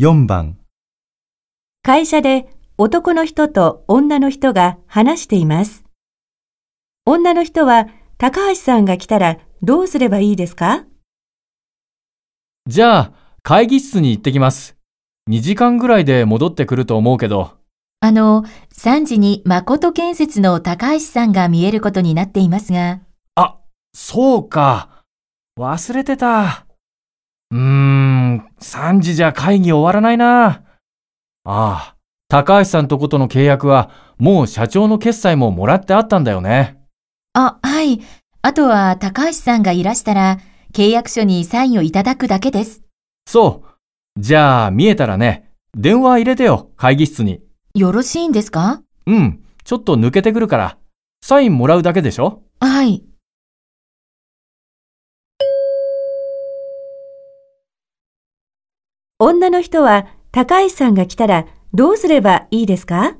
4番、会社で男の人と女の人が話しています。女の人は高橋さんが来たらどうすればいいですか？じゃあ、会議室に行ってきます。2時間ぐらいで戻ってくると思うけど。あの、3時に誠建設の高橋さんが見えることになっていますが、あ、そうか。忘れてた。うーん、3時じゃ会議終わらないな。ああ、高橋さんとことの契約はもう社長の決済ももらってあったんだよね。あ、はい。あとは高橋さんがいらしたら、契約書にサインをいただくだけです。そう。じゃあ見えたらね、電話入れてよ、会議室に。よろしいんですか？うん、ちょっと抜けてくるから。サインもらうだけでしょ？はい。女の人は高橋さんが来たらどうすればいいですか？